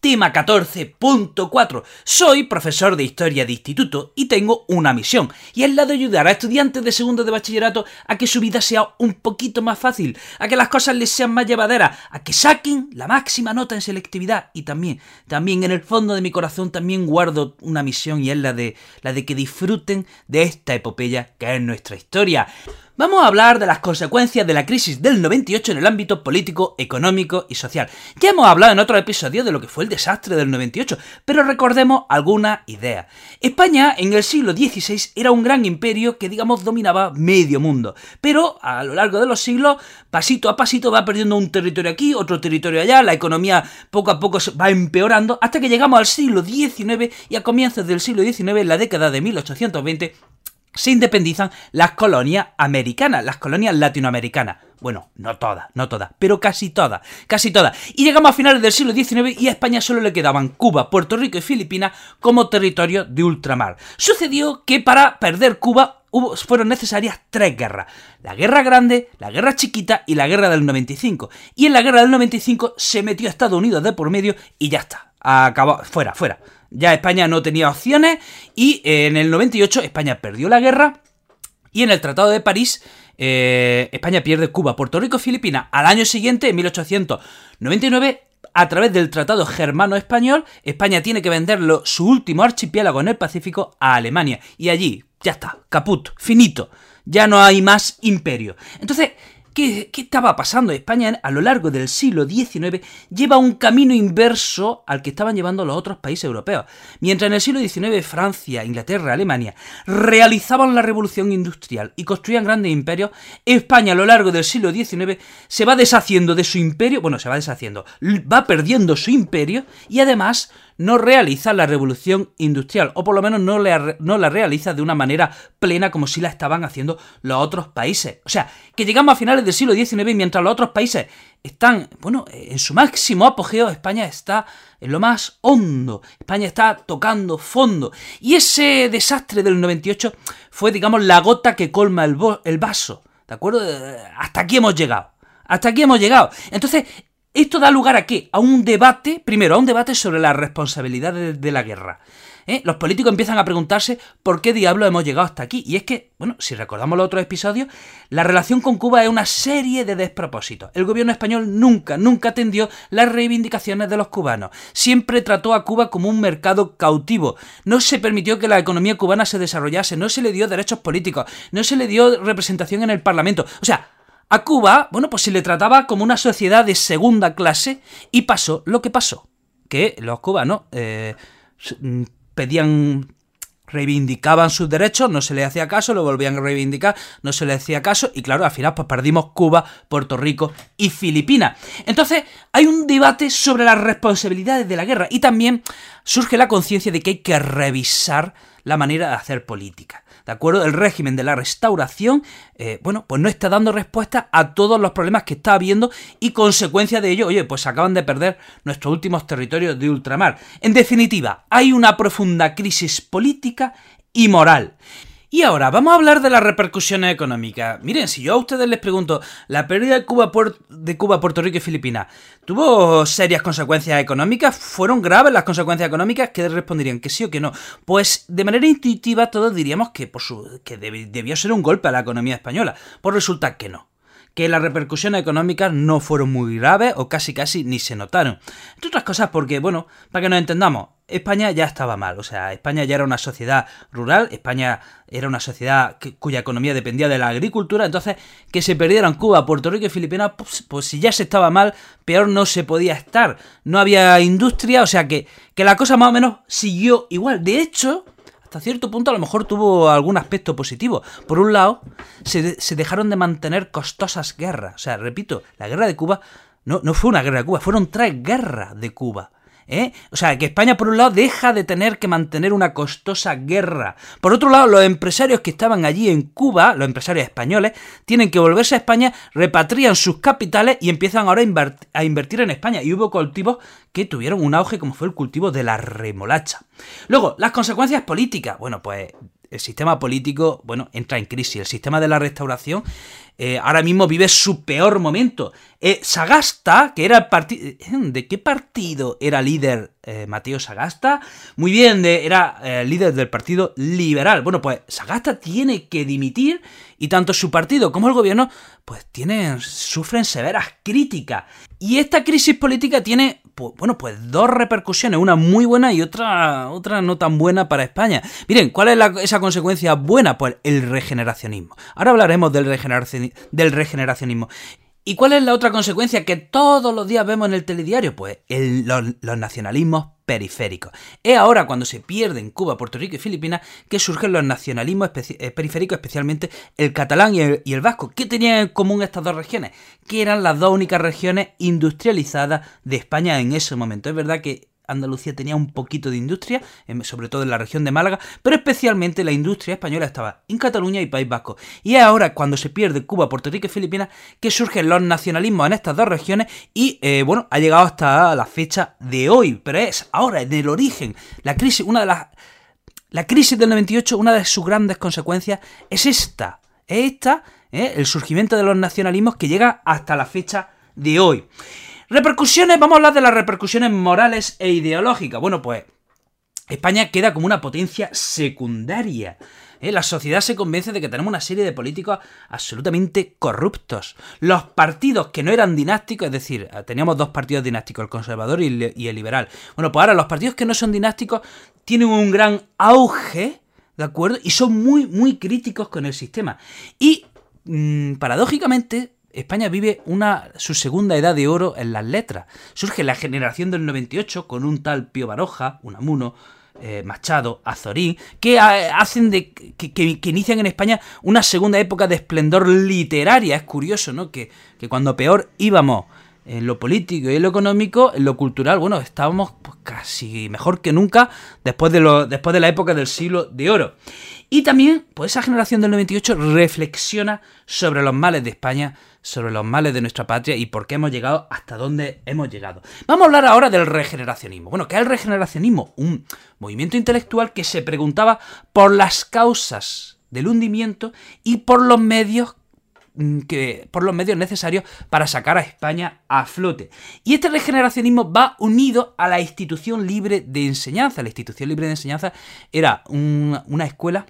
tema 14.4. Soy profesor de historia de instituto y tengo una misión, y es la de ayudar a estudiantes de segundo de bachillerato a que su vida sea un poquito más fácil, a que las cosas les sean más llevaderas, a que saquen la máxima nota en selectividad y también, también en el fondo de mi corazón también guardo una misión y es la de la de que disfruten de esta epopeya que es nuestra historia. Vamos a hablar de las consecuencias de la crisis del 98 en el ámbito político, económico y social. Ya hemos hablado en otro episodio de lo que fue el desastre del 98, pero recordemos alguna idea. España en el siglo XVI era un gran imperio que digamos dominaba medio mundo, pero a lo largo de los siglos, pasito a pasito va perdiendo un territorio aquí, otro territorio allá, la economía poco a poco va empeorando, hasta que llegamos al siglo XIX y a comienzos del siglo XIX, en la década de 1820, se independizan las colonias americanas, las colonias latinoamericanas. Bueno, no todas, no todas, pero casi todas, casi todas. Y llegamos a finales del siglo XIX y a España solo le quedaban Cuba, Puerto Rico y Filipinas como territorio de ultramar. Sucedió que para perder Cuba hubo, fueron necesarias tres guerras. La guerra grande, la guerra chiquita y la guerra del 95. Y en la guerra del 95 se metió Estados Unidos de por medio y ya está. Acabó, fuera, fuera. Ya España no tenía opciones y eh, en el 98 España perdió la guerra y en el Tratado de París eh, España pierde Cuba, Puerto Rico Filipinas. Al año siguiente, en 1899, a través del Tratado Germano-Español, España tiene que venderlo su último archipiélago en el Pacífico a Alemania. Y allí, ya está, caput, finito. Ya no hay más imperio. Entonces, ¿Qué, estaba pasando? España a lo largo del siglo XIX lleva un camino inverso al que estaban llevando los otros países europeos. Mientras en el siglo XIX Francia, Inglaterra, Alemania realizaban la revolución industrial y construían grandes imperios, España a lo largo del siglo XIX se va deshaciendo de su imperio, bueno, se va deshaciendo, va perdiendo su imperio y además no realiza la revolución industrial, o por lo menos no, no, la realiza de una manera plena como si la estaban haciendo los otros países. O sea, que llegamos a finales del siglo XIX y mientras los otros países están, bueno, en su máximo apogeo, España está en lo más hondo, España está tocando fondo. Y ese desastre del 98 fue, digamos, la gota que colma el, el vaso. ¿De acuerdo? Hasta aquí hemos llegado. Hasta aquí hemos llegado. Entonces, esto da lugar a qué? A un debate, primero, a un debate sobre la responsabilidad de, la guerra. ¿eh? Los políticos empiezan a preguntarse por qué diablo hemos llegado hasta aquí. Y es que, bueno, si recordamos los otros episodios, la relación con Cuba es una serie de despropósitos. El gobierno español nunca, nunca atendió las reivindicaciones de los cubanos. Siempre trató a Cuba como un mercado cautivo. No se permitió que la economía cubana se desarrollase, no se le dio derechos políticos, no se le dio representación en el Parlamento. O sea, a Cuba, bueno, pues se le trataba como una sociedad de segunda clase y pasó lo que pasó. Que los cubanos eh, mm, pedían reivindicaban sus derechos, no se les hacía caso, lo volvían a reivindicar, no se les hacía caso, y claro, al final pues perdimos Cuba, Puerto Rico y Filipinas. Entonces, hay un debate sobre las responsabilidades de la guerra y también surge la conciencia de que hay que revisar la manera de hacer política. ¿De acuerdo? El régimen de la restauración, eh, bueno, pues no está dando respuesta a todos los problemas que está habiendo y consecuencia de ello, oye, pues acaban de perder nuestros últimos territorios de ultramar. En definitiva, hay una profunda crisis política y moral. Y ahora, vamos a hablar de las repercusiones económicas. Miren, si yo a ustedes les pregunto, ¿la pérdida de Cuba, Puerto Rico y Filipinas tuvo serias consecuencias económicas? ¿Fueron graves las consecuencias económicas? ¿Qué responderían? ¿Que sí o que no? Pues de manera intuitiva todos diríamos que, por su, que debió ser un golpe a la economía española. Pues resulta que no que las repercusiones económicas no fueron muy graves o casi casi ni se notaron. Entre otras cosas porque, bueno, para que nos entendamos, España ya estaba mal, o sea, España ya era una sociedad rural, España era una sociedad cuya economía dependía de la agricultura, entonces que se perdieran Cuba, Puerto Rico y Filipinas, pues, pues, si ya se estaba mal, peor no se podía estar, no había industria, o sea que, que la cosa más o menos siguió igual. De hecho, hasta cierto punto a lo mejor tuvo algún aspecto positivo. Por un lado, se, se dejaron de mantener costosas guerras, o sea, repito, la guerra de Cuba no, no fue una guerra de Cuba, fueron tres guerras de Cuba ¿eh? O sea, que España, por un lado, deja de tener que mantener una costosa guerra. Por otro lado, los empresarios que estaban allí en Cuba, los empresarios españoles, tienen que volverse a España, repatrian sus capitales y empiezan ahora a invertir en España. Y hubo cultivos que tuvieron un auge como fue el cultivo de la remolacha. Luego, las consecuencias políticas. Bueno, pues el sistema político, bueno, entra en crisis. El sistema de la restauración eh, ahora mismo vive su peor momento. Eh, Sagasta, que era el partido... Eh, ¿De qué partido era líder Mateo Sagasta? Muy bien, era líder del Partido Liberal. Bueno, pues Sagasta tiene que dimitir y tanto su partido como el gobierno pues tienen, sufren severas críticas. Y esta crisis política tiene, pues, bueno, pues dos repercusiones, una muy buena y otra, otra no tan buena para España. Miren, ¿cuál es esa consecuencia buena? Pues el regeneracionismo. Ahora hablaremos del del regeneracionismo. ¿Y cuál es la otra consecuencia que todos los días vemos en el telediario? Pues los, nacionalismos periféricos. Es ahora cuando se pierden Cuba, Puerto Rico y Filipinas que surgen los nacionalismos eh, periféricos, especialmente el catalán y el, y el, vasco. ¿Qué tenían en común estas dos regiones? Que eran las dos únicas regiones industrializadas de España en ese momento. Es verdad que Andalucía tenía un poquito de industria, sobre todo en la región de Málaga, pero especialmente la industria española estaba en Cataluña y País Vasco. Y es ahora, cuando se pierde Cuba, Puerto Rico y Filipinas, que surgen los nacionalismos en estas dos regiones y, eh, bueno, ha llegado hasta la fecha de hoy, pero es ahora, en el origen, la crisis, una de las... La crisis del 98, una de sus grandes consecuencias es esta, es esta, ¿eh? el surgimiento de los nacionalismos que llega hasta la fecha de hoy. Repercusiones, vamos a hablar de las repercusiones morales e ideológicas. Bueno, pues España queda como una potencia secundaria. ¿eh? La sociedad se convence de que tenemos una serie de políticos absolutamente corruptos. Los partidos que no eran dinásticos, es decir, teníamos dos partidos dinásticos, el conservador y el, liberal. Bueno, pues ahora los partidos que no son dinásticos tienen un gran auge, ¿de acuerdo? Y son muy, muy críticos con el sistema. Y, mm, paradójicamente, España vive una, su segunda edad de oro en las letras. Surge la generación del 98 con un tal Pío Baroja, Unamuno, eh, Machado, Azorín, que hacen de que, inician en España una segunda época de esplendor literaria. Es curioso, ¿no? Que, que cuando peor íbamos en lo político y en lo económico, en lo cultural, bueno, estábamos pues, casi mejor que nunca después de, lo, después de la época del siglo de oro. Y también, pues esa generación del 98 reflexiona sobre los males de España, sobre los males de nuestra patria y por qué hemos llegado hasta donde hemos llegado. Vamos a hablar ahora del regeneracionismo. Bueno, ¿qué es el regeneracionismo? Un movimiento intelectual que se preguntaba por las causas del hundimiento y por los medios mm, que por los medios necesarios para sacar a España a flote. Y este regeneracionismo va unido a la institución libre de enseñanza. La institución libre de enseñanza era una escuela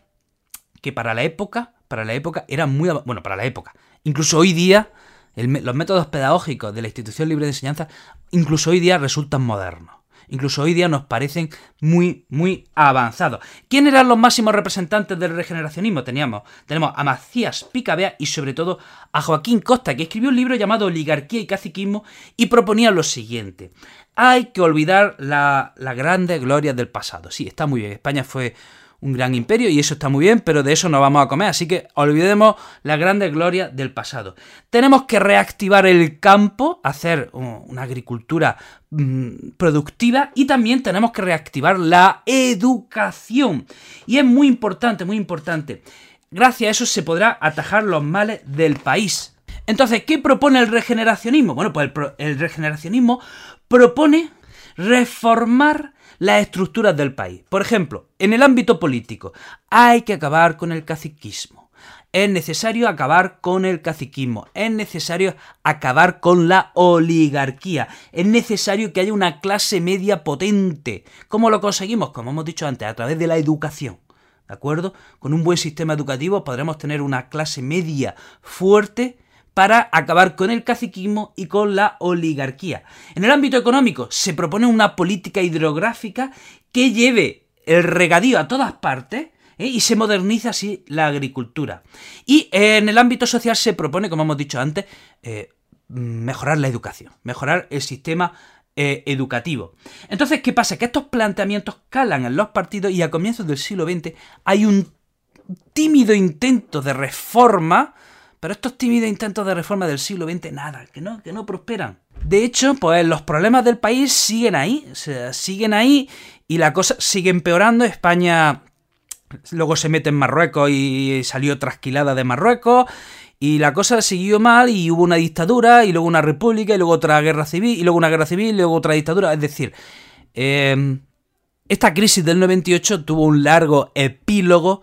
que para la época, para la época era muy bueno, para la época, Incluso hoy día, los métodos pedagógicos de la institución libre de enseñanza, incluso hoy día resultan modernos. Incluso hoy día nos parecen muy, muy avanzados. ¿Quién eran los máximos representantes del regeneracionismo? Teníamos, tenemos a Macías Picabea y sobre todo a Joaquín Costa, que escribió un libro llamado Oligarquía y Caciquismo y proponía lo siguiente. Hay que olvidar la, la grandes glorias del pasado. Sí, está muy bien. España fue un gran imperio y eso está muy bien, pero de eso no vamos a comer, así que olvidemos la grande gloria del pasado. Tenemos que reactivar el campo, hacer una agricultura mm, productiva y también tenemos que reactivar la educación. Y es muy importante, muy importante. Gracias a eso se podrá atajar los males del país. Entonces, ¿qué propone el regeneracionismo? Bueno, pues el, el regeneracionismo propone reformar las estructuras del país. Por ejemplo, en el ámbito político, hay que acabar con el caciquismo. Es necesario acabar con el caciquismo, es necesario acabar con la oligarquía, es necesario que haya una clase media potente. ¿Cómo lo conseguimos? Como hemos dicho antes, a través de la educación. ¿De acuerdo? Con un buen sistema educativo podremos tener una clase media fuerte para acabar con el caciquismo y con la oligarquía. En el ámbito económico se propone una política hidrográfica que lleve el regadío a todas partes ¿eh? y se moderniza así la agricultura. Y en el ámbito social se propone, como hemos dicho antes, eh, mejorar la educación, mejorar el sistema eh, educativo. Entonces, ¿qué pasa? Que estos planteamientos calan en los partidos y a comienzos del siglo XX hay un tímido intento de reforma pero estos tímidos intentos de reforma del siglo XX, nada, que no, que no prosperan. De hecho, pues los problemas del país siguen ahí, o sea, siguen ahí y la cosa sigue empeorando. España luego se mete en Marruecos y salió trasquilada de Marruecos. Y la cosa siguió mal y hubo una dictadura y luego una república y luego otra guerra civil y luego una guerra civil y luego otra dictadura. Es decir, eh, esta crisis del 98 tuvo un largo epílogo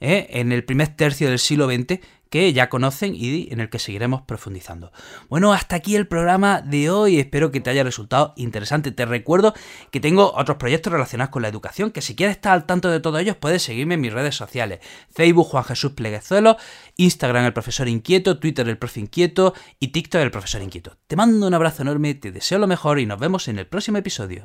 eh, en el primer tercio del siglo XX que ya conocen y en el que seguiremos profundizando. Bueno, hasta aquí el programa de hoy, espero que te haya resultado interesante. Te recuerdo que tengo otros proyectos relacionados con la educación, que si quieres estar al tanto de todos ellos puedes seguirme en mis redes sociales, Facebook Juan Jesús Pleguezuelo, Instagram El Profesor Inquieto, Twitter El Profe Inquieto y TikTok El Profesor Inquieto. Te mando un abrazo enorme, te deseo lo mejor y nos vemos en el próximo episodio.